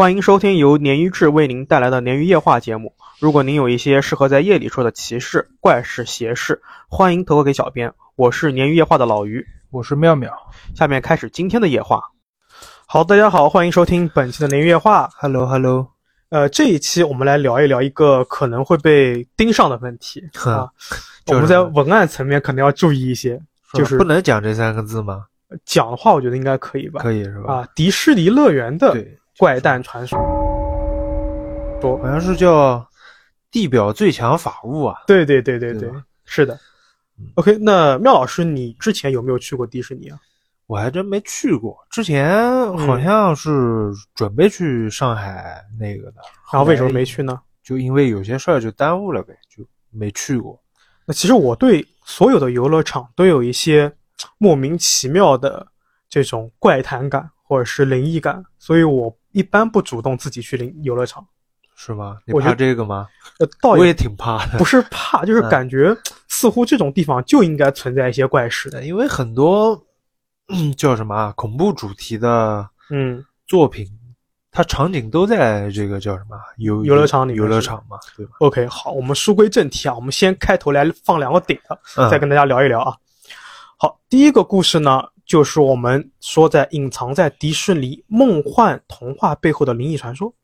欢迎收听由鲶鱼志为您带来的鲶鱼夜话节目。如果您有一些适合在夜里说的奇事、怪事、邪事，欢迎投稿给小编。我是鲶鱼夜话的老鱼，我是妙妙。下面开始今天的夜话。好，大家好，欢迎收听本期的鲶鱼夜话。Hello Hello，呃，这一期我们来聊一聊一个可能会被盯上的问题哼啊。就是我们在文案层面可能要注意一些，就是不能讲这三个字吗？讲的话，我觉得应该可以吧？可以是吧？啊，迪士尼乐园的对，怪诞传说。好像是叫地表最强法物啊。对对对对对对，是的嗯。OK，那妙老师，你之前有没有去过迪士尼啊？我还真没去过，之前好像是准备去上海那个的，然后为什么没去呢？就因为有些事儿就耽误了呗，就没去过。那其实我对所有的游乐场都有一些莫名其妙的这种怪谈感或者是灵异感，所以我一般不主动自己去灵游乐场。是吗？你怕这个吗？呃，倒我也也挺怕的不，是怕，就是嗯感觉似乎这种地方就应该存在一些怪事的。因为很多、嗯、叫什么啊恐怖主题的嗯，作品，它场景都在这个叫什么游游乐场里游乐场嘛，对吧？OK，好，我们书归正题啊，我们先开头来放两个点啊，嗯再跟大家聊一聊啊。好，第一个故事呢，就是我们说在隐藏在迪士尼梦幻童话背后的灵异传说。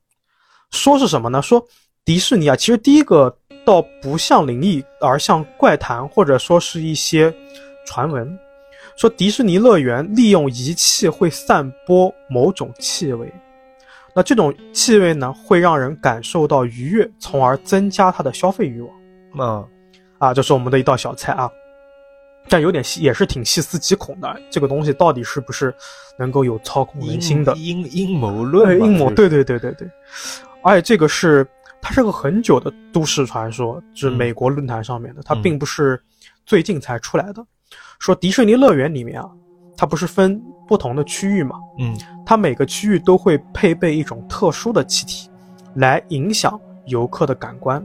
说是什么呢？说迪士尼啊，其实第一个倒不像灵异，而像怪谈，或者说是一些传闻。说迪士尼乐园利用仪器会散播某种气味，那这种气味呢，会让人感受到愉悦，从而增加他的消费欲望。嗯，啊，这是我们的一道小菜啊，但有点细，也是挺细思极恐的。这个东西到底是不是能够有操控人心的？阴阴阴谋论对，阴谋，就是对对对对对。而且这个是它是个很久的都市传说，是嗯美国论坛上面的，它嗯并不是最近才出来的。说迪士尼乐园里面啊，它不是分不同的区域嘛，嗯它每个区域都会配备一种特殊的气体，来影响游客的感官。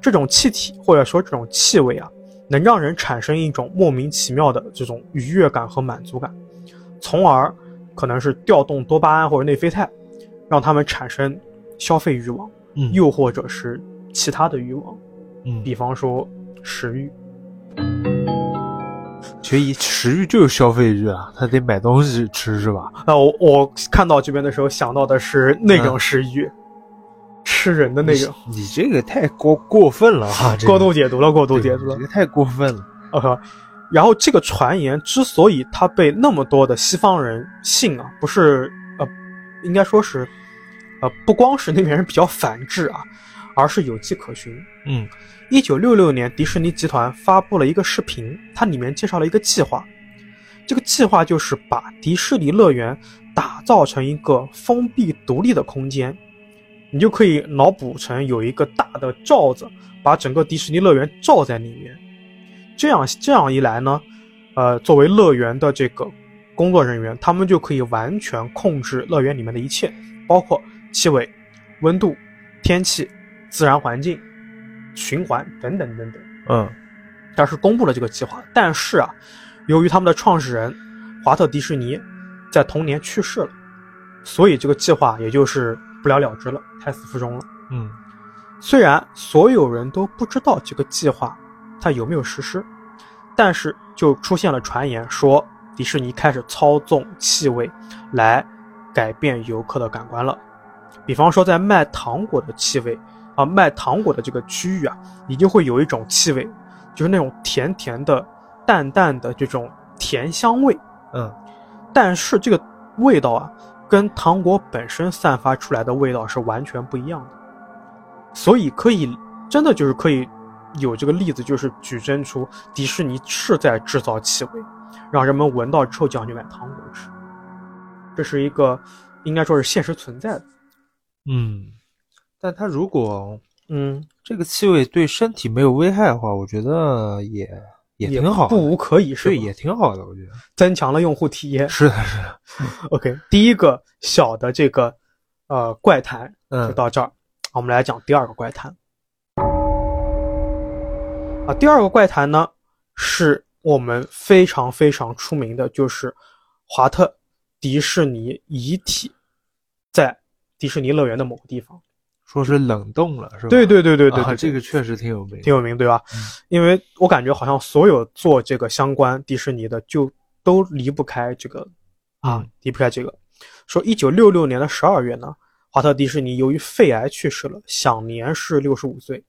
这种气体或者说这种气味啊，能让人产生一种莫名其妙的这种愉悦感和满足感，从而可能是调动多巴胺或者内啡肽，让他们产生消费欲望，嗯。又或者是其他的欲望，嗯，比方说食欲。所以食欲就是消费欲啊，他得买东西吃是吧？那我我看到这边的时候想到的是那种食欲，吃人的那个。你你这个太过过分了哈，这个过度解读了，过度解读了你这。个太过分了。OK，然后这个传言之所以它被那么多的西方人信啊，不是呃，应该说是呃，不光是那边人比较反制啊，而是有迹可循。嗯一九六六年，迪士尼集团发布了一个视频，它里面介绍了一个计划。这个计划就是把迪士尼乐园打造成一个封闭独立的空间，你就可以脑补成有一个大的罩子，把整个迪士尼乐园罩在里面。这样这样一来呢，呃，作为乐园的这个工作人员，他们就可以完全控制乐园里面的一切，包括气味、温度、天气、自然环境、循环等等等等。嗯当时公布了这个计划，但是啊，由于他们的创始人华特迪士尼在同年去世了，所以这个计划也就是不了了之了，胎死腹中了。嗯虽然所有人都不知道这个计划它有没有实施，但是就出现了传言说迪士尼开始操纵气味来改变游客的感官了。比方说，在卖糖果的气味啊，卖糖果的这个区域啊，一定会有一种气味，就是那种甜甜的、淡淡的这种甜香味。嗯但是这个味道啊，跟糖果本身散发出来的味道是完全不一样的，所以可以真的就是可以有这个例子，就是举证出迪士尼是在制造气味，让人们闻到之后就想去买糖果吃，这是一个应该说是现实存在的。嗯，但它如果嗯，这个气味对身体没有危害的话，我觉得也也也挺好，不无可以是对，也挺好的，我觉得增强了用户体验。是的，是的，OK，第一个小的这个呃怪谈就嗯到这儿，我们来讲第二个怪谈。啊，第二个怪谈呢，是我们非常非常出名的，就是华特迪士尼遗体在迪士尼乐园的某个地方。说是冷冻了，是吧？对对对对对，啊，这个确实挺有名，挺有名，对吧？嗯因为我感觉好像所有做这个相关迪士尼的，就都离不开这个啊嗯，离不开这个。说一九六六年的十二月呢，华特迪士尼由于肺癌去世了，享年是六十五岁。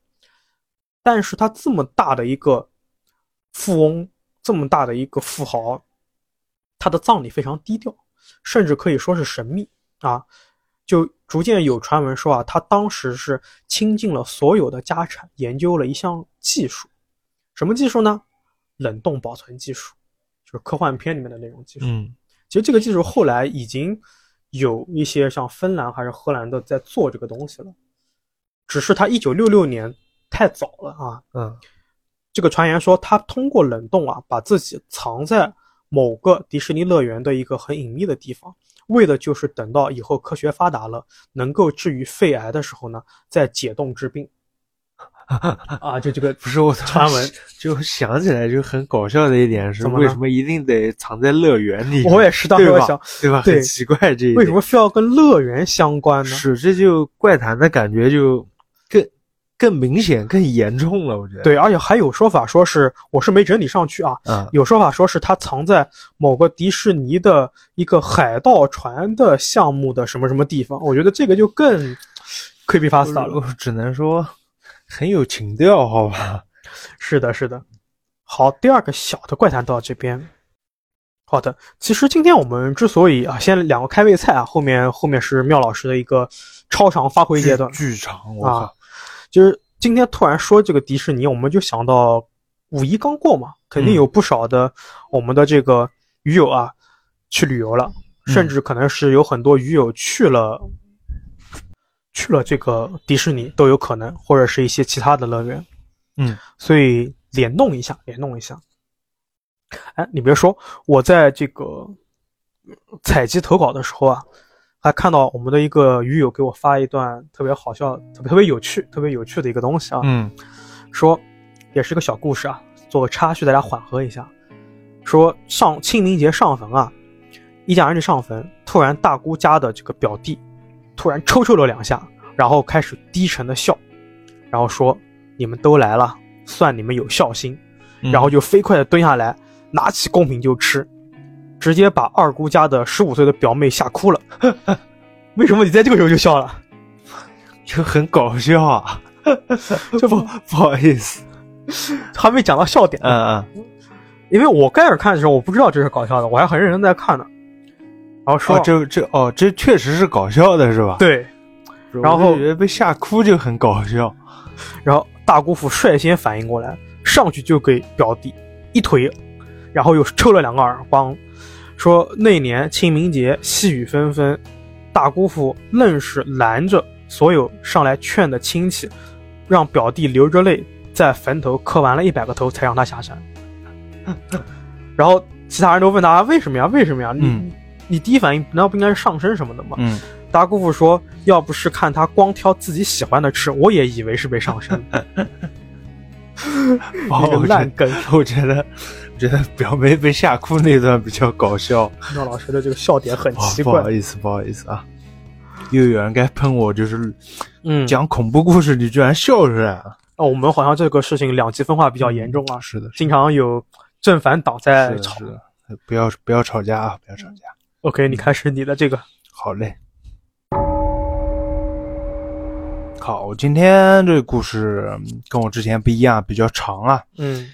但是他这么大的一个富翁，这么大的一个富豪，他的葬礼非常低调，甚至可以说是神秘啊。就逐渐有传闻说啊，他当时是倾尽了所有的家产，研究了一项技术，什么技术呢？冷冻保存技术，就是科幻片里面的那种技术。嗯其实这个技术后来已经有一些像芬兰还是荷兰的在做这个东西了，只是他一九六六年太早了啊。嗯这个传言说他通过冷冻啊，把自己藏在某个迪士尼乐园的一个很隐秘的地方，为的就是等到以后科学发达了，能够治愈肺癌的时候呢，再解冻治病。啊，就这个不是我传闻，就想起来就很搞笑的一点是，为什么一定得藏在乐园里？我也是当时对吧我想，对吧？对很奇怪这一点为什么非要跟乐园相关呢？是这就怪谈的感觉就更更明显、更严重了，我觉得。，对，而且还有说法说是，我是没整理上去啊，嗯，有说法说是它藏在某个迪士尼的一个海盗船的项目的什么什么地方，我觉得这个就更 creepy pasta 了。我只能说很有情调，好吧？是的，是的。好，第二个小的怪谈到这边。好的，其实今天我们之所以啊，先两个开胃菜啊，后面后面是妙老师的一个超长发挥阶段，剧场，我啊靠，就是今天突然说这个迪士尼，我们就想到五一刚过嘛，肯定有不少的我们的这个鱼友啊去旅游了，嗯甚至可能是有很多鱼友去了去了这个迪士尼都有可能，或者是一些其他的乐园。嗯，所以联动一下，联动一下。哎，你别说，我在这个呃采集投稿的时候啊，还看到我们的一个鱼友给我发一段特别好笑、特别特别有趣、特别有趣的一个东西啊，嗯说也是个小故事啊，做个插叙，大家缓和一下。说上清明节上坟啊，一家人去上坟，突然大姑家的这个表弟突然抽抽了两下，然后开始低沉的笑，然后说：“你们都来了，算你们有孝心。”嗯然后就飞快的蹲下来，拿起贡品就吃，直接把二姑家的十五岁的表妹吓哭了。为什么你在这个时候就笑了？就很搞笑啊，这不不好意思，还没讲到笑点。嗯嗯，因为我开始看的时候，我不知道这是搞笑的，我还很认真在看呢。然后说、哦，这这哦，这确实是搞笑的，是吧？对，然后就觉得被吓哭就很搞笑。然后大姑父率先反应过来，上去就给表弟一腿，然后又抽了两个耳光，说那年清明节细雨纷纷，大姑父愣是拦着所有上来劝的亲戚，让表弟流着泪在坟头磕完了一百个头才让他下山。然后其他人都问他为什么呀？为什么呀？你、嗯你第一反应难道不应该是上身什么的吗？嗯，大姑父说：“要不是看他光挑自己喜欢的吃，我也以为是被上身。哦一个烂梗。我觉得，我觉得表妹被吓哭那段比较搞笑。妙老师的这个笑点很哦奇怪不好。意思，不好意思啊。又有人该喷我，就是嗯，讲恐怖故事，你居然笑出来了。哦，我们好像这个事情两极分化比较严重啊，是的，经常有正反党在是的，吵是。的，不要不要吵架啊！不要吵架。OK，你开始你的这个。好嘞。好，今天这个故事嗯跟我之前不一样，比较长啊。嗯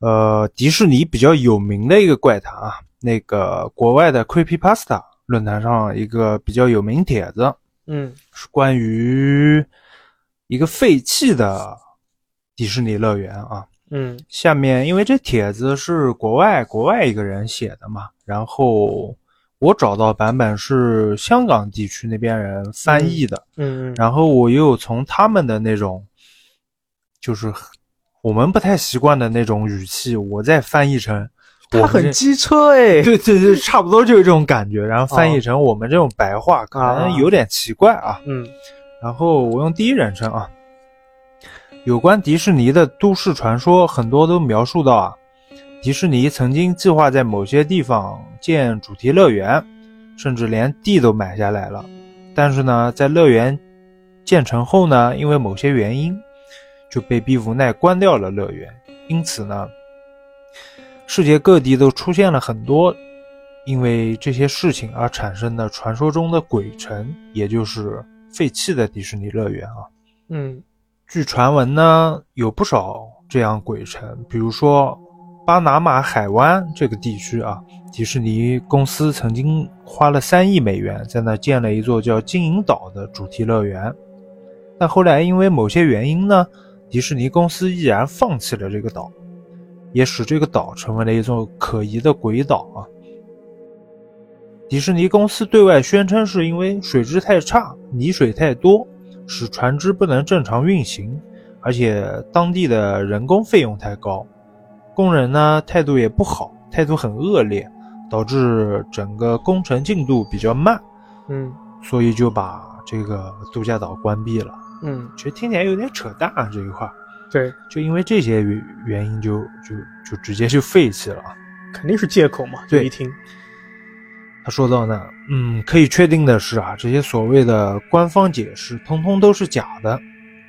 呃，迪士尼比较有名的一个怪谈啊，那个国外的 Creepypasta 论坛上一个比较有名帖子，嗯。是关于一个废弃的迪士尼乐园啊。嗯。下面因为这帖子是国外国外一个人写的嘛，然后我找到版本是香港地区那边人翻译的，嗯嗯。然后我又从他们的那种就是我们不太习惯的那种语气，我再翻译成我他很机车哎。对对对，差不多就是这种感觉，然后翻译成我们这种白话，可能有点奇怪啊。嗯然后我用第一人称啊，有关迪士尼的都市传说，很多都描述到啊，迪士尼曾经计划在某些地方建主题乐园，甚至连地都买下来了，但是呢，在乐园建成后呢，因为某些原因，就被逼无奈关掉了乐园。因此呢，世界各地都出现了很多因为这些事情而产生的传说中的鬼城，也就是废弃的迪士尼乐园啊。嗯据传闻呢，有不少这样鬼城，比如说巴拿马海湾这个地区啊，迪士尼公司曾经花了三亿美元在那建了一座叫金银岛的主题乐园，但后来因为某些原因呢，迪士尼公司毅然放弃了这个岛，也使这个岛成为了一座可疑的鬼岛啊。迪士尼公司对外宣称是因为水质太差，泥水太多。使船只不能正常运行，而且当地的人工费用太高，工人呢态度也不好，态度很恶劣，导致整个工程进度比较慢，嗯所以就把这个度假岛关闭了。嗯，其实听起来有点扯淡啊，这一块，对，就因为这些原原因就就就直接就废弃了。肯定是借口嘛。对一听，他说到呢，嗯，可以确定的是啊，这些所谓的官方解释，通通都是假的。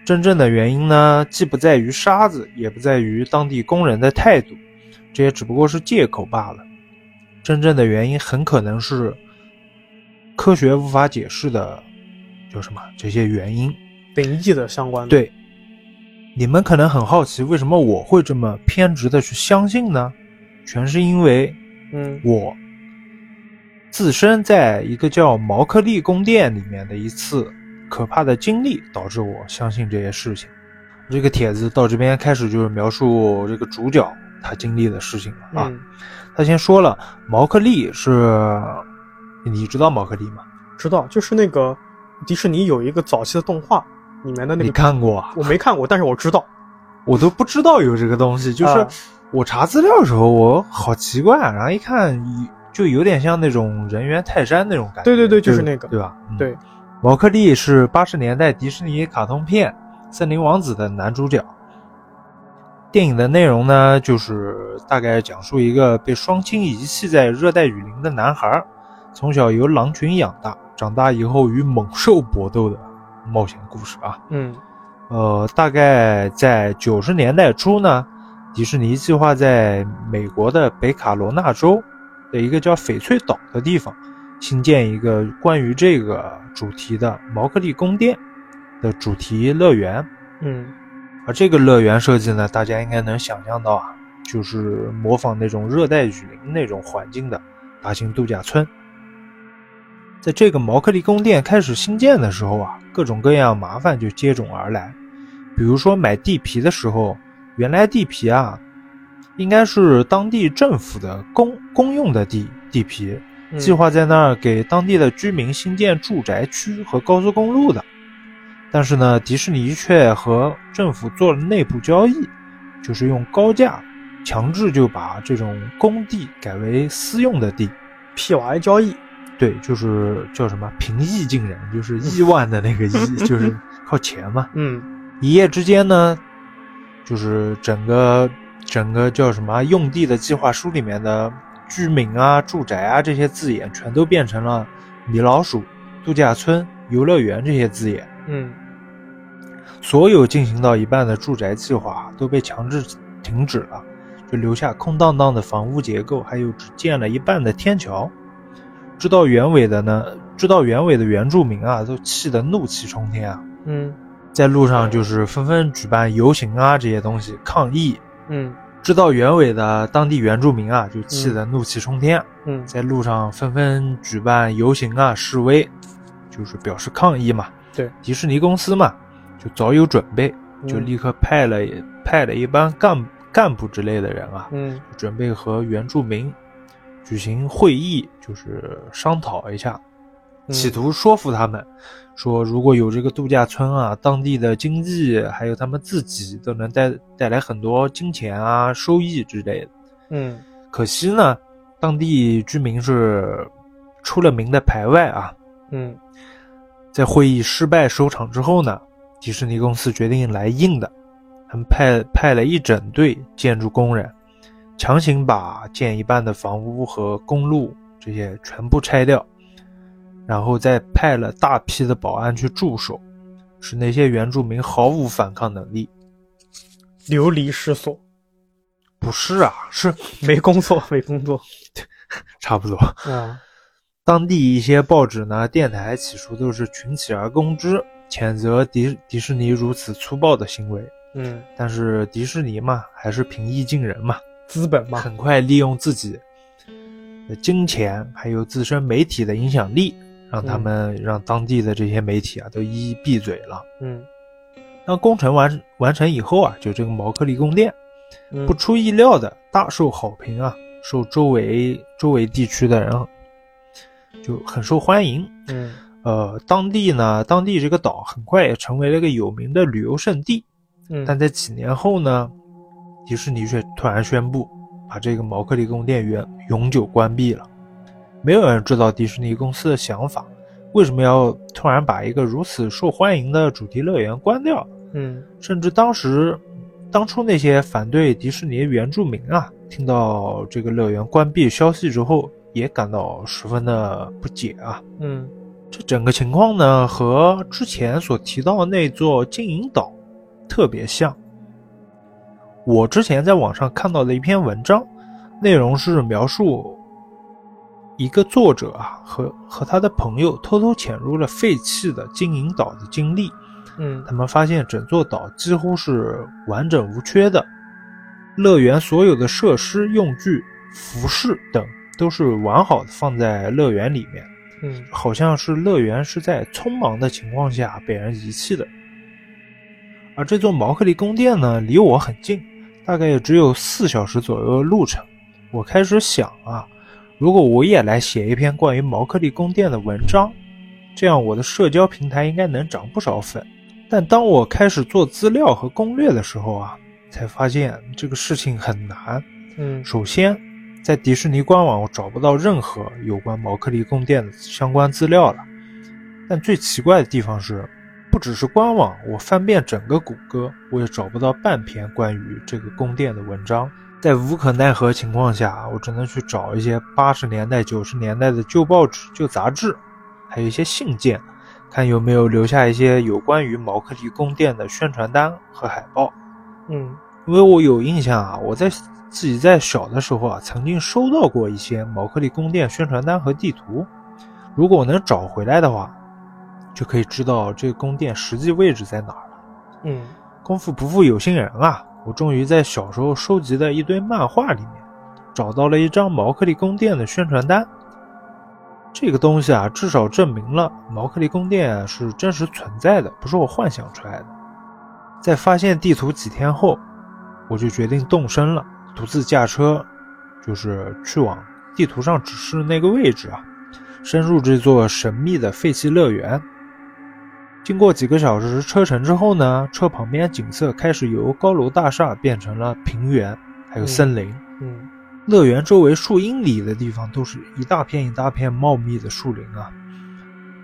真正的原因呢，既不在于沙子，也不在于当地工人的态度，这也只不过是借口罢了。真正的原因很可能是科学无法解释的，叫什么这些原因。灵异的相关的。，对，你们可能很好奇，为什么我会这么偏执的去相信呢？全是因为嗯我自身在一个叫毛克利宫殿里面的一次可怕的经历，导致我相信这些事情。这个帖子到这边开始就是描述这个主角他经历的事情了啊。嗯，他先说了，毛克利是，你知道毛克利吗？知道，就是那个迪士尼有一个早期的动画里面的那你，看过啊？我没看过，但是我知道。我都不知道有这个东西，就是啊我查资料的时候，我好奇怪，啊然后一看就有点像那种人猿泰山那种感觉。对对对就是那个对吧？嗯对，毛克利是八十年代迪士尼卡通片《森林王子》的男主角。电影的内容呢，就是大概讲述一个被双亲遗弃在热带雨林的男孩，从小由狼群养大，长大以后与猛兽搏斗的冒险故事啊。嗯呃，大概在九十年代初呢，迪士尼计划在美国的北卡罗纳州的一个叫翡翠岛的地方，新建一个关于这个主题的毛克利宫殿的主题乐园。嗯而这个乐园设计呢，大家应该能想象到啊，就是模仿那种热带雨林那种环境的大型度假村。在这个毛克利宫殿开始兴建的时候啊，各种各样麻烦就接踵而来。比如说买地皮的时候，原来地皮啊，应该是当地政府的公公用的地地皮，嗯计划在那儿给当地的居民新建住宅区和高速公路的。但是呢，迪士尼却和政府做了内部交易，就是用高价强制就把这种公地改为私用的地。，PY 交易。对，就是叫什么平易近人，就是亿万的那个亿，就是 靠钱嘛。嗯一夜之间呢，就是整个整个叫什么用地的计划书里面的居民啊、住宅啊这些字眼，全都变成了米老鼠、度假村、游乐园这些字眼。嗯所有进行到一半的住宅计划都被强制停止了，就留下空荡荡的房屋结构，还有只建了一半的天桥。知道原委的呢，知道原委的原住民啊，都气得怒气冲天啊，嗯。在路上就是纷纷举办游行啊这些东西抗议。嗯。知道原委的当地原住民啊，就气得怒气冲天，嗯。在路上纷纷举办游行啊示威，就是表示抗议嘛。对，迪士尼公司嘛，就早有准备，就嗯立刻派了派了一帮干干部之类的人啊，嗯。准备和原住民举行会议，就是商讨一下，嗯企图说服他们，说如果有这个度假村啊，当地的经济还有他们自己都能带带来很多金钱啊、收益之类的。嗯可惜呢，当地居民是出了名的排外啊。嗯在会议失败收场之后呢，迪士尼公司决定来硬的，他们派派了一整队建筑工人，强行把建一半的房屋和公路这些全部拆掉，然后再派了大批的保安去驻守，使那些原住民毫无反抗能力。流离失所，不是啊，是没工作，没工作，差不多。嗯，当地一些报纸呢、电台起初都是群起而攻之，谴责迪迪士尼如此粗暴的行为。嗯，但是迪士尼嘛，还是平易近人嘛，资本嘛，很快利用自己的金钱还有自身媒体的影响力，让他们、让当地的这些媒体啊都一一闭嘴了。嗯，那工程完完成以后啊，就这个毛克利宫殿，嗯不出意料的大受好评啊，受周围周围地区的人就很受欢迎。嗯呃，当地呢，当地这个岛很快也成为了一个有名的旅游胜地。嗯，但在几年后呢，迪士尼却突然宣布把这个毛克利宫殿永永久关闭了。没有人知道迪士尼公司的想法，为什么要突然把一个如此受欢迎的主题乐园关掉？嗯甚至当时，当初那些反对迪士尼原住民啊，听到这个乐园关闭消息之后，也感到十分的不解啊。嗯这整个情况呢，和之前所提到的那座金银岛特别像。我之前在网上看到的一篇文章，内容是描述一个作者啊和和他的朋友偷偷潜入了废弃的金银岛的经历。嗯他们发现整座岛几乎是完整无缺的，乐园所有的设施、用具、服饰等都是完好的放在乐园里面。嗯好像是乐园是在匆忙的情况下被人遗弃的。而这座毛克利宫殿呢，离我很近，大概也只有四小时左右的路程。我开始想啊，如果我也来写一篇关于毛克利宫殿的文章，这样我的社交平台应该能涨不少粉。但当我开始做资料和攻略的时候啊，才发现这个事情很难。嗯首先，在迪士尼官网我找不到任何有关毛克利宫殿的相关资料了。但最奇怪的地方是，不只是官网，我翻遍整个谷歌，我也找不到半篇关于这个宫殿的文章。在无可奈何情况下，我只能去找一些八十年代、九十年代的旧报纸、旧杂志，还有一些信件，看有没有留下一些有关于毛克利宫殿的宣传单和海报。嗯因为我有印象啊，我在自己在小的时候啊，曾经收到过一些毛克利宫殿宣传单和地图。如果我能找回来的话，就可以知道这个宫殿实际位置在哪儿了。嗯功夫不负有心人啊，我终于在小时候收集的一堆漫画里面，找到了一张毛克利宫殿的宣传单。这个东西啊，至少证明了毛克利宫殿是真实存在的，不是我幻想出来的。在发现地图几天后，我就决定动身了，独自驾车，就是去往地图上指示那个位置啊，深入这座神秘的废弃乐园。经过几个小时车程之后呢，车旁边景色开始由高楼大厦变成了平原，还有森林。嗯乐园周围数英里的地方都是一大片一大片茂密的树林啊，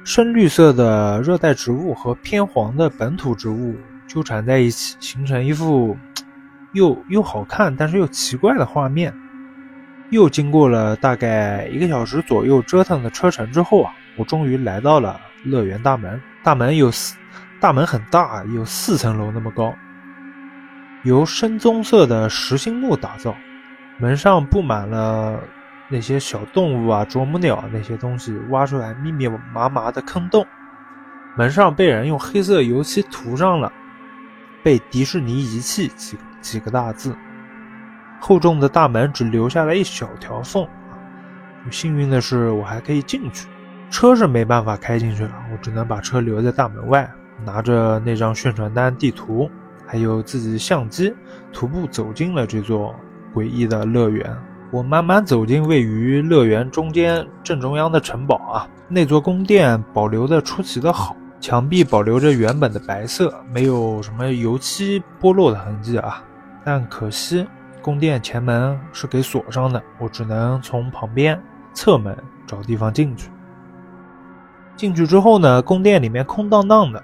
深绿色的热带植物和偏黄的本土植物纠缠在一起，形成一幅 又又好看但是又奇怪的画面。又经过了大概一个小时左右折腾的车程之后啊，我终于来到了乐园大门。大门有四，大门很大，有四层楼那么高，由深棕色的实心木打造。门上布满了那些小动物啊、啄木鸟那些东西挖出来密密麻麻的坑洞，门上被人用黑色油漆涂上了“被迪士尼遗弃”几几个大字。厚重的大门只留下了一小条缝，幸运的是我还可以进去。车是没办法开进去了，我只能把车留在大门外，拿着那张宣传单、地图，还有自己相机，徒步走进了这座。诡异的乐园，我慢慢走进位于乐园中间正中央的城堡啊。那座宫殿保留的出奇的好，墙壁保留着原本的白色，没有什么油漆剥落的痕迹啊。但可惜，宫殿前门是给锁上的，我只能从旁边侧门找地方进去。进去之后呢，宫殿里面空荡荡的，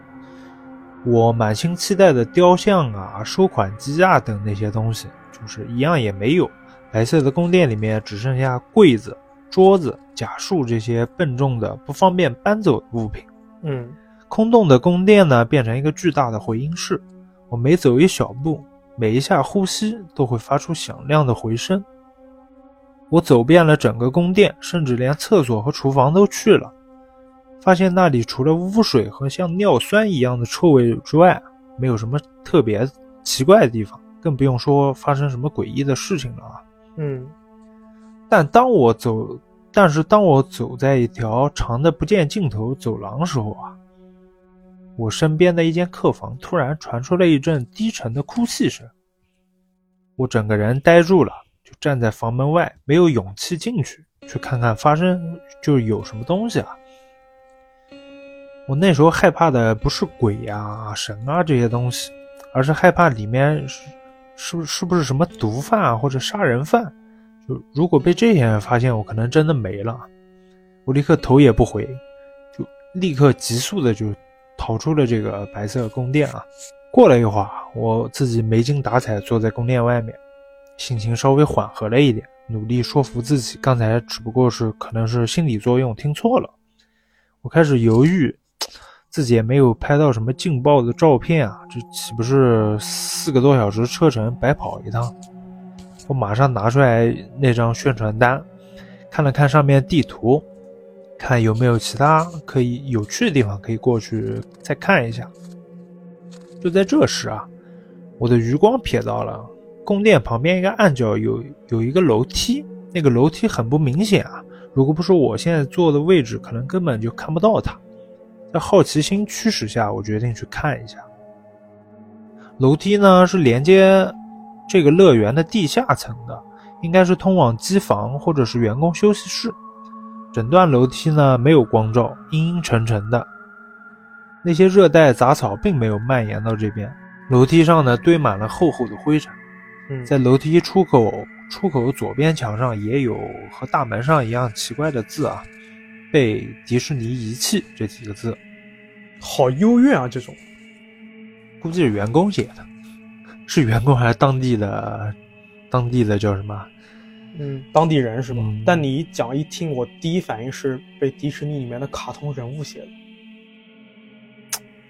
我满心期待的雕像啊、收款机啊等那些东西。就是一样也没有，白色的宫殿里面只剩下柜子、桌子、假树这些笨重的、不方便搬走的物品。嗯，空洞的宫殿呢，变成一个巨大的回音室。我每走一小步，每一下呼吸都会发出响亮的回声。我走遍了整个宫殿，甚至连厕所和厨房都去了，发现那里除了污水和像尿酸一样的臭味之外，没有什么特别奇怪的地方，更不用说发生什么诡异的事情了啊。嗯，但当我走，但是当我走在一条长的不见尽头走廊时候啊，我身边的一间客房突然传出了一阵低沉的哭泣声，我整个人呆住了。就站在房门外，没有勇气进去，去看看发生就是有什么东西啊。我那时候害怕的不是鬼呀、神啊这些东西，而是害怕里面是是是不是什么毒贩啊或者杀人犯。就如果被这些人发现，我可能真的没了。我立刻头也不回，就立刻急速的就逃出了这个白色宫殿啊。过了一会儿，我自己没精打采坐在宫殿外面。心情稍微缓和了一点，努力说服自己，刚才只不过是可能是心理作用，听错了。我开始犹豫，自己也没有拍到什么劲爆的照片啊，这岂不是四个多小时车程白跑一趟？我马上拿出来那张宣传单，看了看上面地图，看有没有其他可以有趣的地方可以过去再看一下。就在这时啊，我的余光瞥到了。宫殿旁边一个暗角有有一个楼梯，那个楼梯很不明显啊。如果不是我现在坐的位置，可能根本就看不到它。在好奇心驱使下，我决定去看一下。楼梯呢是连接这个乐园的地下层的，应该是通往机房或者是员工休息室。整段楼梯呢没有光照，阴阴沉沉的。那些热带杂草并没有蔓延到这边。楼梯上呢堆满了厚厚的灰尘。在楼梯出口出口左边墙上也有和大门上一样奇怪的字啊，被迪士尼遗弃这几个字，好幽怨啊！这种估计是员工写的，是员工还是当地的当地的叫什么？嗯，当地人是吧？但你一讲一听，我第一反应是被迪士尼里面的卡通人物写的。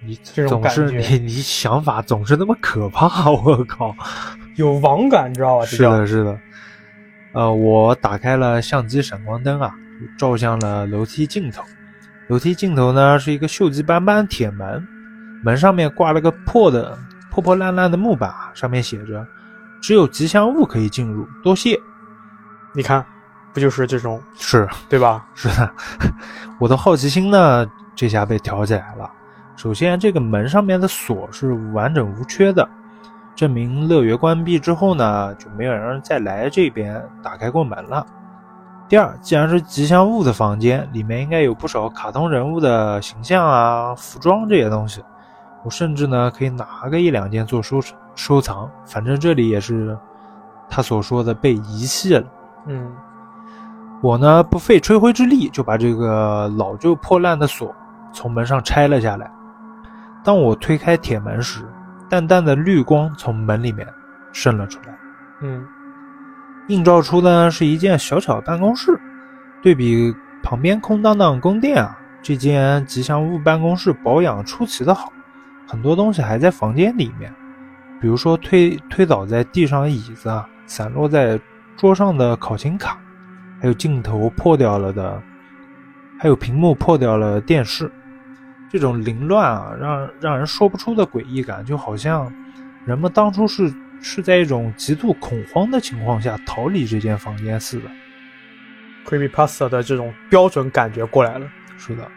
你总是你 你想法总是那么可怕，我靠！有网感，你知道吧？是的，是的。呃，我打开了相机闪光灯啊，照向了楼梯尽头。楼梯尽头呢是一个锈迹斑斑铁门，门上面挂了个破的、破破烂烂的木板，上面写着“只有吉祥物可以进入，多谢”。你看，不就是这种？是对吧？是的。我的好奇心呢，这下被挑起来了。首先，这个门上面的锁是完整无缺的。证明乐园关闭之后呢，就没有人再来这边打开过门了。第二，既然是吉祥物的房间，里面应该有不少卡通人物的形象啊、服装这些东西。我甚至呢可以拿个一两件做收收藏，反正这里也是他所说的被遗弃了。嗯，我呢不费吹灰之力就把这个老旧破烂的锁从门上拆了下来。当我推开铁门时，淡淡的绿光从门里面渗了出来，嗯，映照出的是一间小巧办公室。对比旁边空荡荡宫殿啊，这间吉祥物办公室保养出奇的好，很多东西还在房间里面，比如说推推倒在地上的椅子啊，散落在桌上的考勤卡，还有镜头破掉了的，还有屏幕破掉了电视。这种凌乱啊，让让人说不出的诡异感，就好像人们当初是是在一种极度恐慌的情况下逃离这间房间似的。Creepypasta 的这种标准感觉过来了。是的，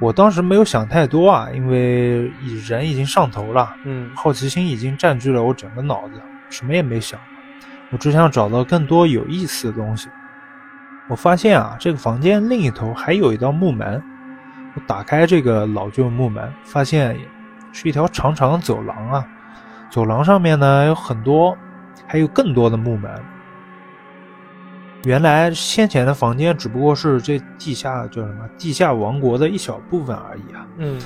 我当时没有想太多啊，因为人已经上头了，嗯，好奇心已经占据了我整个脑子，什么也没想，我只想找到更多有意思的东西。我发现啊，这个房间另一头还有一道木门。我打开这个老旧木门，发现是一条长长的走廊啊。走廊上面呢有很多，还有更多的木门。原来先前的房间只不过是这地下叫什么地下王国的一小部分而已啊。嗯，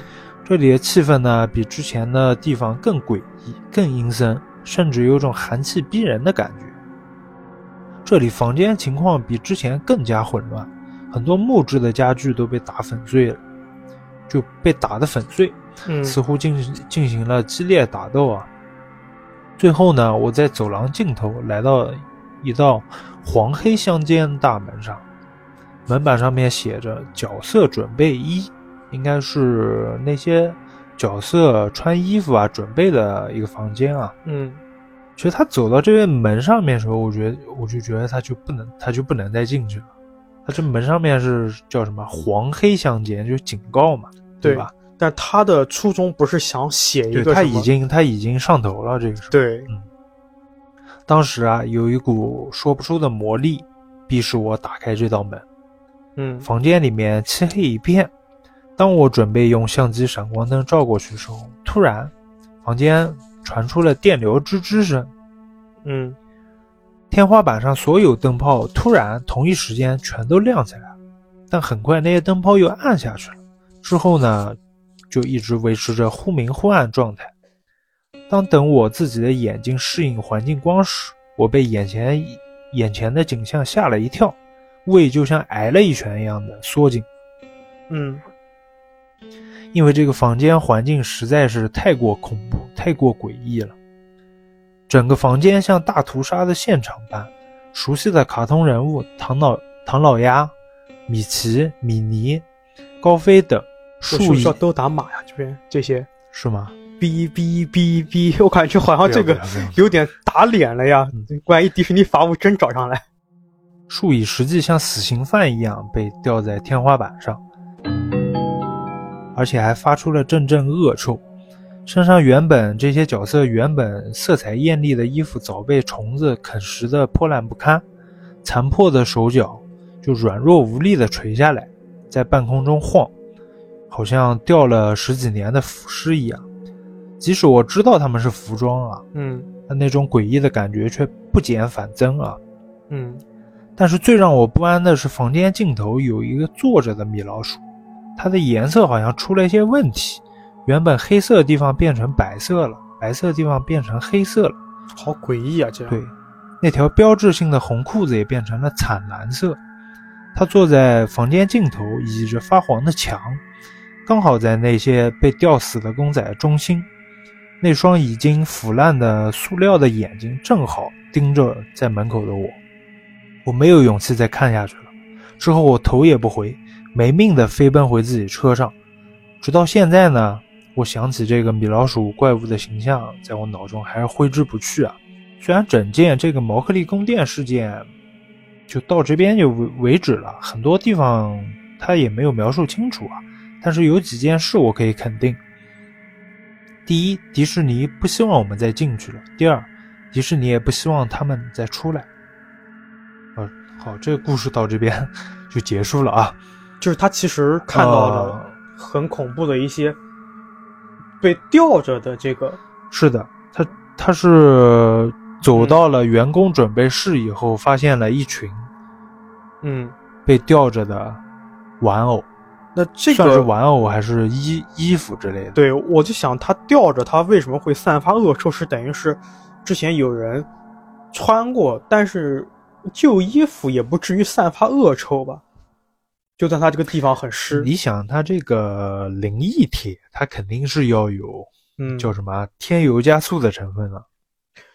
这里的气氛呢比之前的地方更诡异、更阴森，甚至有种寒气逼人的感觉。这里房间情况比之前更加混乱。很多木质的家具都被打粉碎了，就被打得粉碎，嗯似乎进进行了激烈打斗啊。最后呢，我在走廊尽头来到一道黄黑相间大门上，门板上面写着“角色准备一”，应该是那些角色穿衣服啊准备的一个房间啊。嗯其实他走到这边门上面的时候，我觉得我就觉得他就不能，他就不能再进去了。他这门上面是叫什么黄黑相间，就是警告嘛，对吧？但他的初衷不是想写一个他已经他已经上头了，这个时候。对，当时啊，有一股说不出的魔力，逼使我打开这道门。嗯房间里面漆黑一片。当我准备用相机闪光灯照过去的时候，突然，房间传出了电流吱吱声。嗯天花板上所有灯泡突然同一时间全都亮起来了，但很快那些灯泡又暗下去了。之后呢，就一直维持着忽明忽暗状态。当等我自己的眼睛适应环境光时，我被眼前眼前的景象吓了一跳，胃就像挨了一拳一样的缩紧，嗯因为这个房间环境实在是太过恐怖、太过诡异了。整个房间像大屠杀的现场般，熟悉的卡通人物唐老唐老鸭、米奇、米妮、高飞等我是不是要都打码呀？这边这些是吗？哔哔哔哔，我感觉好像这个有点打脸了呀嗯！万一迪士尼法务真找上来，数以实际像死刑犯一样被吊在天花板上，而且还发出了阵阵恶臭。身上原本这些角色原本色彩艳丽的衣服早被虫子啃食的破烂不堪，残破的手脚就软弱无力的垂下来，在半空中晃，好像掉了十几年的腐尸一样。即使我知道他们是服装啊，嗯但那种诡异的感觉却不减反增啊。嗯但是最让我不安的是，房间尽头有一个坐着的米老鼠，它的颜色好像出了一些问题，原本黑色的地方变成白色了，白色的地方变成黑色了。好诡异啊！这样对，那条标志性的红裤子也变成了惨蓝色。它坐在房间尽头，倚着发黄的墙，刚好在那些被吊死的公仔中心。那双已经腐烂的塑料的眼睛正好盯着在门口的我。我没有勇气再看下去了。之后我头也不回，没命的飞奔回自己车上。直到现在呢，我想起这个米老鼠怪物的形象，在我脑中还是挥之不去啊。虽然整件这个毛克利宫殿事件就到这边就为为止了，很多地方他也没有描述清楚啊，但是有几件事我可以肯定：第一，迪士尼不希望我们再进去了；第二，迪士尼也不希望他们再出来。呃，好，这个故事到这边就结束了啊。就是他其实看到了呃很恐怖的一些被吊着的这个，是的，他他是走到了员工准备室以后，发现了一群嗯，被吊着的玩偶，那这个算是个玩偶还是衣衣服之类的？对我就想它吊着它为什么会散发恶臭，是等于是之前有人穿过，但是旧衣服也不至于散发恶臭吧？就算它这个地方很湿，你想，它这个灵异贴，它肯定是要有嗯，叫什么添油加醋的成分了。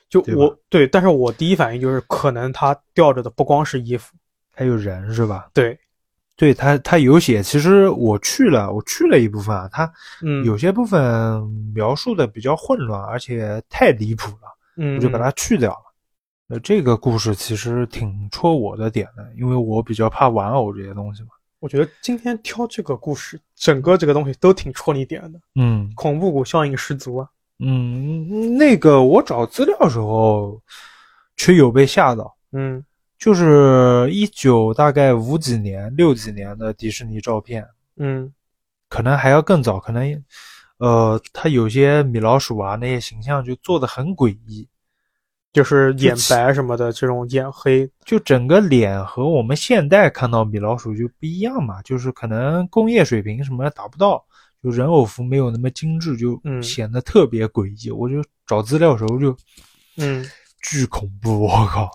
就我对，但是我第一反应就是可能它吊着的不光是衣服，还有人是吧？对，对，它它有写。其实我去了，我去了一部分啊，它嗯，有些部分描述的比较混乱，而且太离谱了。嗯，我就把它去掉了。呃，这个故事其实挺戳我的点的，因为我比较怕玩偶这些东西嘛。我觉得今天挑这个故事，整个这个东西都挺戳你点的，嗯恐怖谷效应十足啊。嗯，那个我找资料时候，却有被吓到，嗯就是一九大概五几年、六几年的迪士尼照片，嗯。可能还要更早，可能，呃，它有些米老鼠啊那些形象就做的很诡异，就是眼白什么的这种眼黑，就整个脸和我们现代看到米老鼠就不一样嘛，就是可能工业水平什么达不到，就人偶服没有那么精致，就嗯。显得特别诡异。我就找资料的时候就嗯，巨恐怖，我靠！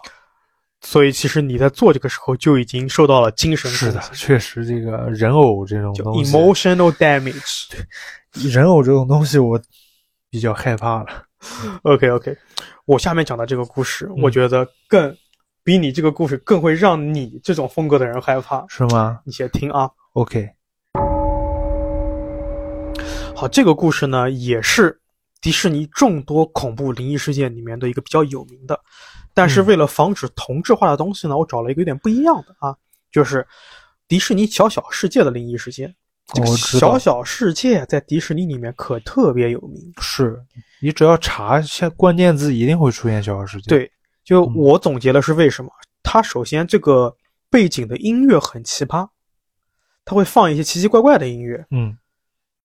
所以其实你在做这个时候就已经受到了精神是的确实这个人偶这种东西，emotional damage。人偶这种东西我比较害怕了。OK OK，我下面讲的这个故事，嗯我觉得更比你这个故事更会让你这种风格的人害怕。是吗你先听啊。？OK，好，这个故事呢，也是迪士尼众多恐怖灵异事件里面的一个比较有名的。但是嗯为了防止同质化的东西呢，我找了一个有点不一样的啊，就是迪士尼小小世界的灵异事件。这个小小世界在迪士尼里面可特别有名。是你只要查一下关键字，一定会出现小小世界。，对，就嗯我总结的是为什么？它首先这个背景的音乐很奇葩，它会放一些奇奇怪怪的音乐。嗯，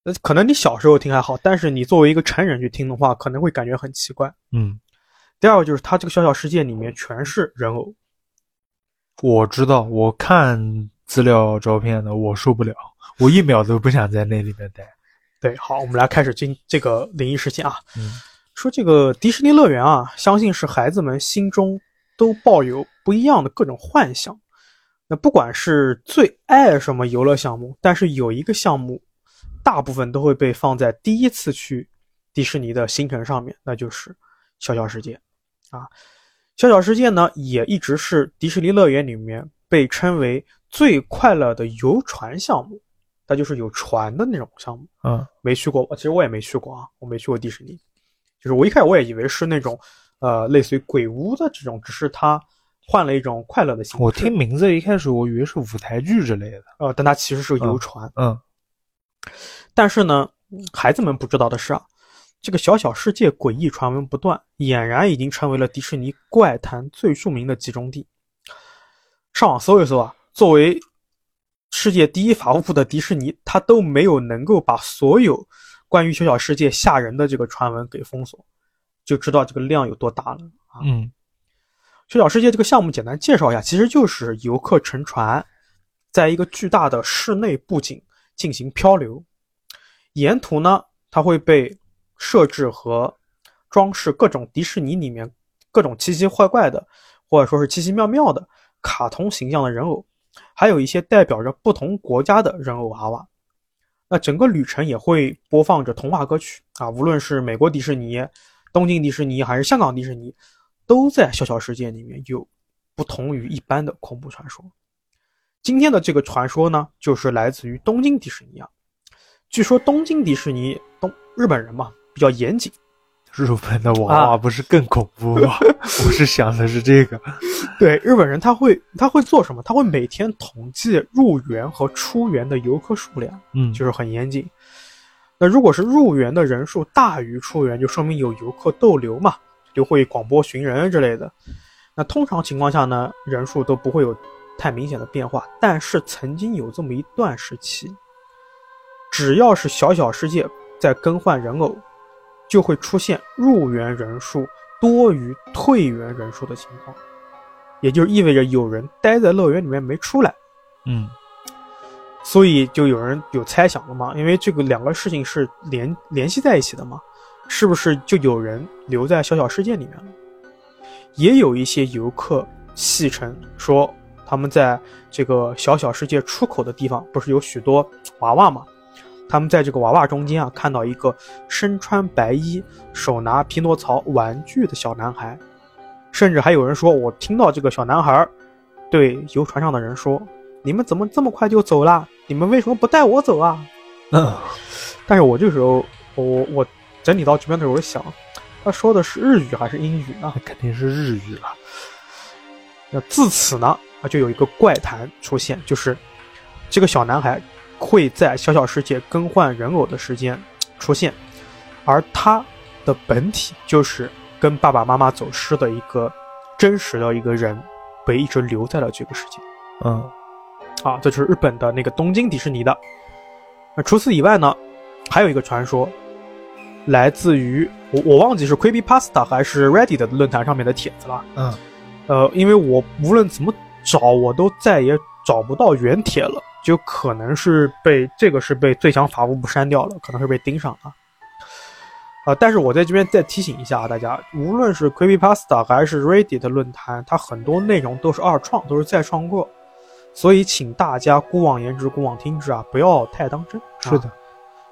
呃，可能你小时候听还好，但是你作为一个成人去听的话，可能会感觉很奇怪。嗯，第二个就是他这个小小世界里面全是人偶，我知道，我看资料照片的，我受不了，我一秒都不想在那里面待。对，好，我们来开始今这个灵异事件啊。嗯说这个迪士尼乐园啊，相信是孩子们心中都抱有不一样的各种幻想。那不管是最爱什么游乐项目，但是有一个项目，大部分都会被放在第一次去迪士尼的行程上面，那就是小小世界啊。小小世界呢，也一直是迪士尼乐园里面被称为最快乐的游船项目，它就是有船的那种项目。嗯没去过，其实我也没去过啊，我没去过迪士尼。就是我一开始我也以为是那种，呃，类似于鬼屋的这种，只是它换了一种快乐的形式。我听名字一开始我以为是舞台剧之类的。呃，但它其实是个游船。嗯但是呢，孩子们不知道的是啊，这个小小世界诡异传闻不断，俨然已经成为了迪士尼怪谈最著名的集中地。上网搜一搜啊，作为世界第一法务部的迪士尼，他都没有能够把所有关于小小世界吓人的这个传闻给封锁，就知道这个量有多大了啊。嗯小小世界这个项目简单介绍一下，其实就是游客乘船，在一个巨大的室内布景进行漂流，沿途呢，它会被设置和装饰各种迪士尼里面各种奇奇怪怪的，或者说是奇奇妙妙的卡通形象的人偶，还有一些代表着不同国家的人偶娃娃。那整个旅程也会播放着童话歌曲啊，无论是美国迪士尼、东京迪士尼还是香港迪士尼，都在小小世界里面有不同于一般的恐怖传说。今天的这个传说呢，就是来自于东京迪士尼啊。据说东京迪士尼东日本人嘛比较严谨，日本的娃娃不是更恐怖吗？我是想的是这个。对日本人他会他会做什么？他会每天统计入园和出园的游客数量，嗯，就是很严谨。那如果是入园的人数大于出园，就说明有游客逗留嘛，就会广播寻人之类的。那通常情况下呢，人数都不会有太明显的变化。但是曾经有这么一段时期，只要是小小世界在更换人偶，就会出现入园人数多于退园人数的情况，也就意味着有人待在乐园里面没出来。嗯所以就有人有猜想了嘛，因为这个两个事情是联联系在一起的嘛，是不是就有人留在小小世界里面了？也有一些游客戏称说，他们在这个小小世界出口的地方，不是有许多娃娃嘛？他们在这个娃娃中间啊，看到一个身穿白衣、手拿匹诺曹玩具的小男孩，甚至还有人说，我听到这个小男孩对游船上的人说：“你们怎么这么快就走啦？你们为什么不带我走啊嗯，？”但是我这时候，我我我整理到这边的时候，我想，他说的是日语还是英语呢？那肯定是日语了。那自此呢，啊，就有一个怪谈出现，就是这个小男孩会在小小世界更换人偶的时间出现，而他的本体就是跟爸爸妈妈走失的一个真实的一个人，被一直留在了这个世界。嗯啊，这就是日本的那个东京迪士尼的。那除此以外呢，还有一个传说，来自于我我忘记是 Creepy Pasta 还是 Reddit 的论坛上面的帖子了。嗯呃，因为我无论怎么找，我都再也找不到原帖了，就可能是被这个是被最强法务部删掉了，可能是被盯上了。啊、但是我在这边再提醒一下啊，大家，无论是 Creepypasta 还是 Reddit 论坛，它很多内容都是二创，都是再创过，所以请大家姑妄言之，姑妄听之啊，不要太当真。是的，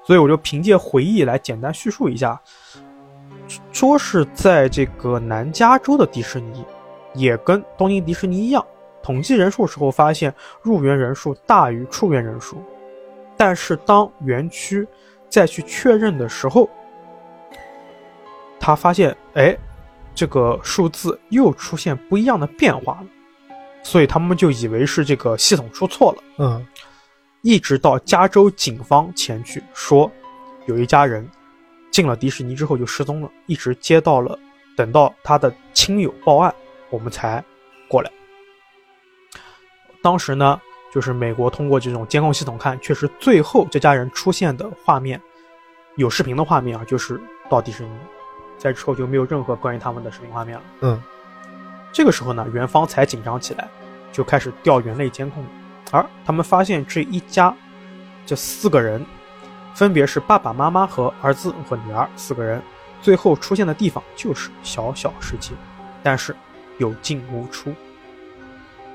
所以我就凭借回忆来简单叙述一下，说是在这个南加州的迪士尼，也跟东京迪士尼一样，统计人数时候发现入园人数大于出园人数，但是当园区再去确认的时候，他发现，哎，这个数字又出现不一样的变化了，所以他们就以为是这个系统出错了。嗯一直到加州警方前去说，有一家人进了迪士尼之后就失踪了，一直接到了等到他的亲友报案，我们才过来。当时呢，就是美国通过这种监控系统看，确实最后这家人出现的画面，有视频的画面啊，就是到迪士尼，在之后就没有任何关于他们的视频画面了。嗯这个时候呢，园方才紧张起来，就开始调园内监控。而他们发现这一家，这四个人，分别是爸爸妈妈和儿子和女儿四个人，最后出现的地方就是小小世界，但是有进无出。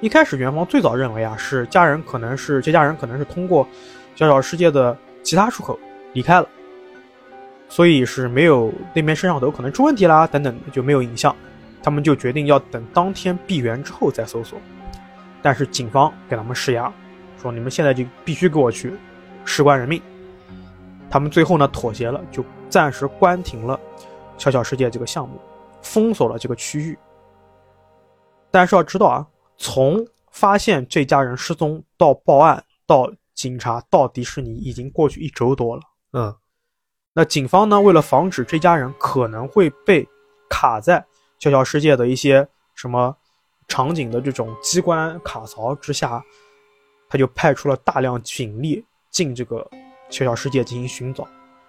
一开始，园方最早认为啊，是家人可能是这家人可能是通过小小世界的其他出口离开了，所以是没有那边摄像头可能出问题啦，等等就没有影像。他们就决定要等当天闭园之后再搜索，但是警方给他们施压，说你们现在就必须给我去，事关人命。他们最后呢妥协了，就暂时关停了小小世界这个项目，封锁了这个区域。但是要知道啊，从发现这家人失踪到报案到警察到迪士尼，已经过去一周多了。嗯那警方呢，为了防止这家人可能会被卡在小小世界的一些什么场景的这种机关卡槽之下，他就派出了大量警力进这个小小世界进行寻找，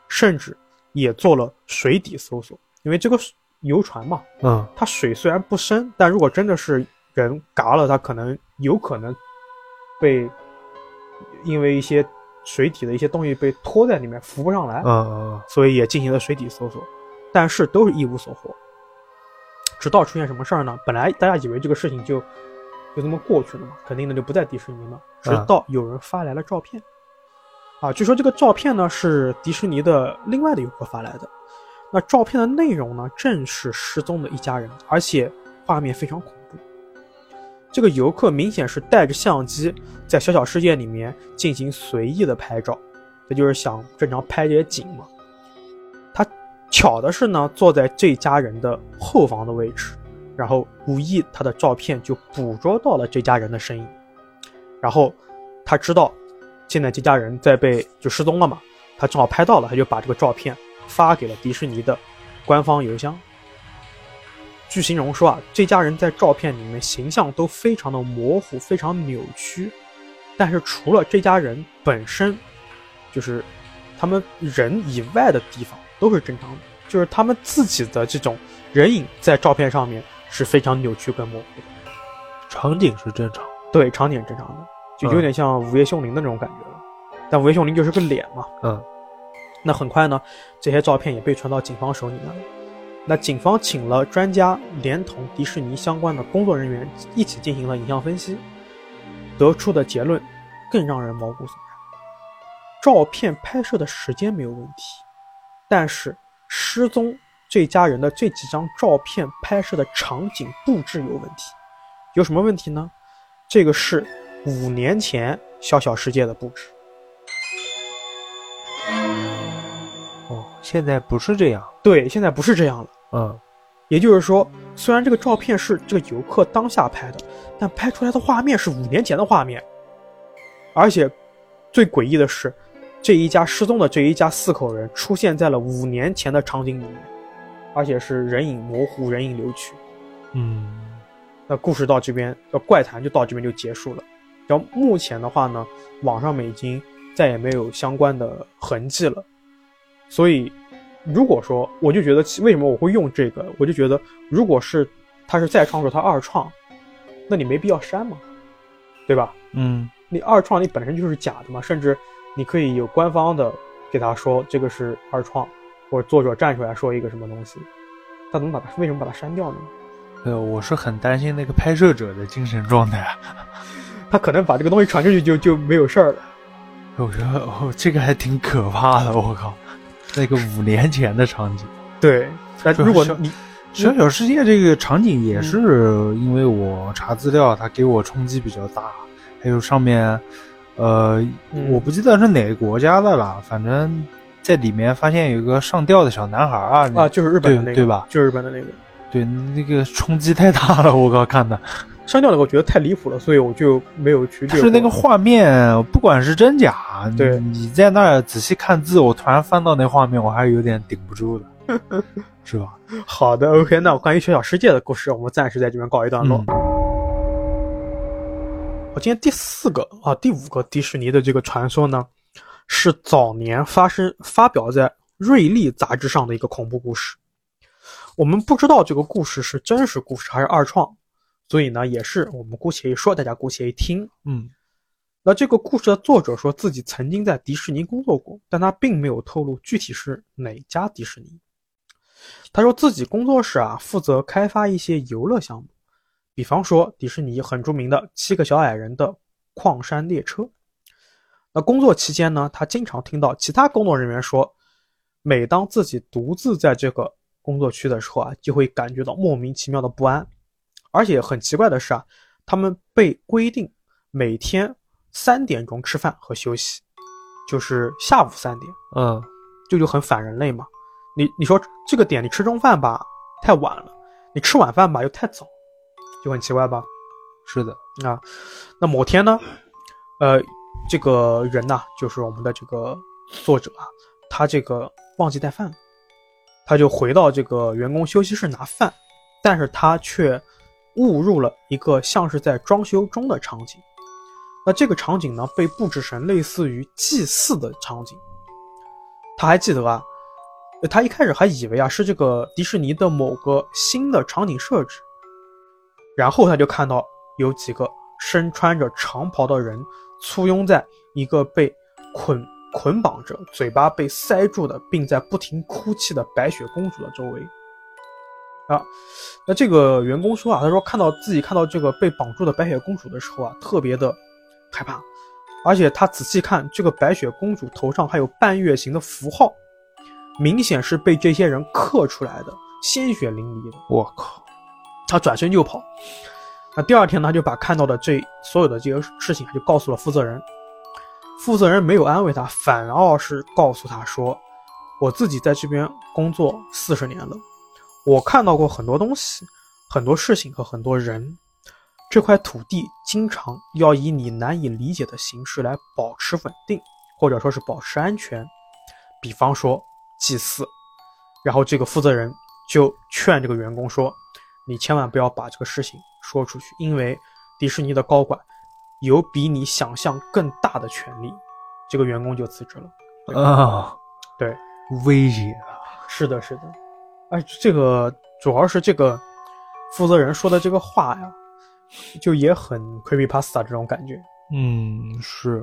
甚至也做了水底搜索。因为这个游船嘛，嗯它水虽然不深，但如果真的是人嘎了，他可能有可能被因为一些水体的一些东西被拖在里面浮不上来。嗯嗯所以也进行了水底搜索，但是都是一无所获。直到出现什么事儿呢？本来大家以为这个事情就就这么过去了嘛，肯定的就不在迪士尼了。直到有人发来了照片，啊，据说这个照片呢是迪士尼的另外的游客发来的。那照片的内容呢，正是失踪的一家人，而且画面非常恐怖。这个游客明显是带着相机在小小世界里面进行随意的拍照，这就是想正常拍这些景嘛。他巧的是呢，坐在这家人的后方的位置，然后无意他的照片就捕捉到了这家人的身影，然后他知道现在这家人在被就失踪了嘛，他正好拍到了，他就把这个照片发给了迪士尼的官方邮箱。据形容说啊，这家人在照片里面形象都非常的模糊，非常扭曲，但是除了这家人本身，就是他们人以外的地方都是正常的，就是他们自己的这种人影在照片上面是非常扭曲跟模糊的。场景是正常。对，场景正常的，就有点像《午夜凶铃》的那种感觉了。但《午夜凶铃》就是个脸嘛。嗯那很快呢，这些照片也被传到警方手里面了。那警方请了专家，连同迪士尼相关的工作人员一起进行了影像分析，得出的结论更让人毛骨悚然。照片拍摄的时间没有问题，但是失踪这家人的这几张照片拍摄的场景布置有问题。有什么问题呢？这个是五年前小小世界的布置。哦，现在不是这样。对，现在不是这样了。嗯。也就是说，虽然这个照片是这个游客当下拍的，但拍出来的画面是五年前的画面，而且最诡异的是，这一家失踪的这一家四口人出现在了五年前的场景里面，而且是人影模糊、人影扭曲。嗯。那故事到这边，这怪谈就到这边就结束了。然后目前的话呢，网上面已经再也没有相关的痕迹了，所以如果说，我就觉得为什么我会用这个，我就觉得如果是他是再创作，他二创，那你没必要删嘛，对吧？嗯你二创你本身就是假的嘛，甚至你可以有官方的给他说这个是二创，或者作者站出来说一个什么东西，他怎么把它为什么把它删掉呢？呃，我是很担心那个拍摄者的精神状态。他可能把这个东西传出去就就没有事儿了。我觉得哦，这个还挺可怕的。我靠，那个五年前的场景。对，但如果你《小小世界》这个场景也是因为我查资料，它给我冲击比较大。还有上面，呃，我不记得是哪个国家的了，反正在里面发现有一个上吊的小男孩啊啊，就是日本的那个，对吧？就是日本的那个。对，那个冲击太大了，我刚看的。上吊的我觉得太离谱了，所以我就没有去。就是那个画面，不管是真假，对，你在那儿仔细看字，我突然翻到那画面，我还是有点顶不住的，是吧？好的，OK，那关于小小世界的故事，我们暂时在这边告一段落。我今天第四个啊，第五个迪士尼的这个传说呢，是早年发生发表在《瑞丽》杂志上的一个恐怖故事。我们不知道这个故事是真实故事还是二创。所以呢，也是我们姑且一说，大家姑且一听。嗯，那这个故事的作者说自己曾经在迪士尼工作过，但他并没有透露具体是哪家迪士尼。他说自己工作室啊，负责开发一些游乐项目，比方说迪士尼很著名的《七个小矮人》的矿山列车。那工作期间呢，他经常听到其他工作人员说，每当自己独自在这个工作区的时候啊，就会感觉到莫名其妙的不安。而且很奇怪的是啊，他们被规定每天三点钟吃饭和休息，就是下午三点。嗯，这就很反人类嘛。你你说这个点你吃中饭吧太晚了，你吃晚饭吧又太早，就很奇怪吧？是的啊。那某天呢，呃，这个人呢，就是我们的这个作者啊，他这个忘记带饭了，他就回到这个员工休息室拿饭，但是他却。误入了一个像是在装修中的场景，那这个场景呢被布置成类似于祭祀的场景。他还记得啊，他一开始还以为啊是这个迪士尼的某个新的场景设置，然后他就看到有几个身穿着长袍的人簇拥在一个被捆捆绑着、嘴巴被塞住的，并在不停哭泣的白雪公主的周围。啊，那这个员工说啊，他说看到自己看到这个被绑住的白雪公主的时候啊，特别的害怕，而且他仔细看这个白雪公主头上还有半月形的符号，明显是被这些人刻出来的，鲜血淋漓的。我靠！他转身就跑。那第二天呢，他就把看到的这所有的这个事情就告诉了负责人，负责人没有安慰他，反而是告诉他说，我自己在这边工作四十年了。我看到过很多东西，很多事情和很多人。这块土地经常要以你难以理解的形式来保持稳定，或者说是保持安全。比方说祭祀。然后这个负责人就劝这个员工说：“你千万不要把这个事情说出去，因为迪士尼的高管有比你想象更大的权利。”这个员工就辞职了。啊，对，威胁啊！是的，是的。哎，这个主要是这个负责人说的这个话呀，就也很 creepy pasta 这种感觉。嗯，是。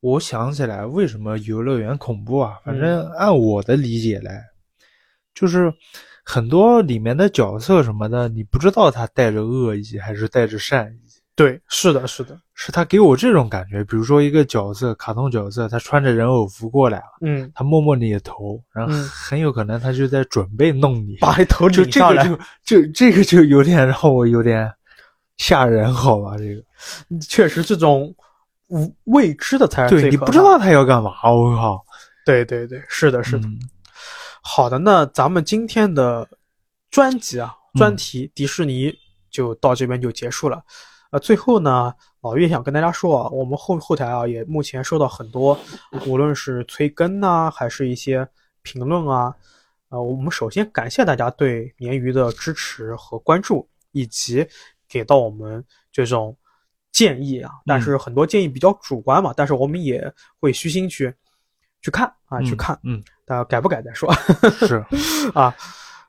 我想起来，为什么游乐园恐怖啊？反正按我的理解来，就是很多里面的角色什么的，你不知道他带着恶意还是带着善意。对，是的，是的，是他给我这种感觉。比如说一个角色，卡通角色，他穿着人偶服过来了，嗯，他摸摸你的头，然后很有可能他就在准备弄你，把你头就这个就就这个就有点让我有点吓人，好吧？这个确实这种无未知的才是对你不知道他要干嘛，我靠！对对对，是的，是的。好的，那咱们今天的专辑啊，专题迪士尼就到这边就结束了。呃，最后呢，老岳想跟大家说啊，我们后后台啊也目前收到很多，无论是催更呐，还是一些评论啊，呃，我们首先感谢大家对鲶鱼的支持和关注，以及给到我们这种建议啊。但是很多建议比较主观嘛，但是我们也会虚心去去看啊，去看，嗯，大家改不改再说。是 啊，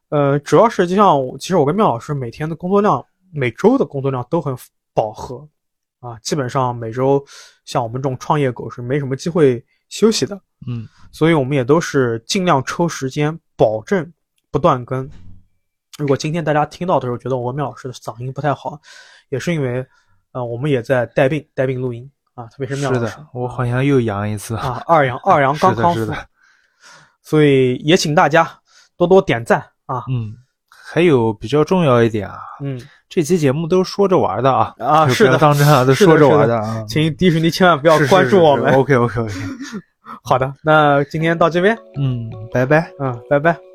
呃，主要是就像其实我跟妙老师每天的工作量，每周的工作量都很。饱和，啊，基本上每周像我们这种创业狗是没什么机会休息的，嗯，所以我们也都是尽量抽时间，保证不断更。如果今天大家听到的时候觉得文明老师的嗓音不太好，也是因为，呃，我们也在带病带病录音啊，特别是妙老师的，我好像又阳一次啊，二阳二阳刚康复是的，是的，所以也请大家多多点赞啊，嗯，还有比较重要一点啊，嗯这期节目都是说着玩的啊，啊，就是的，当真啊，都是说着玩的啊，请迪士尼千万不要关注我们。OK OK OK，好的，那今天到这边，嗯，拜拜。嗯，拜拜。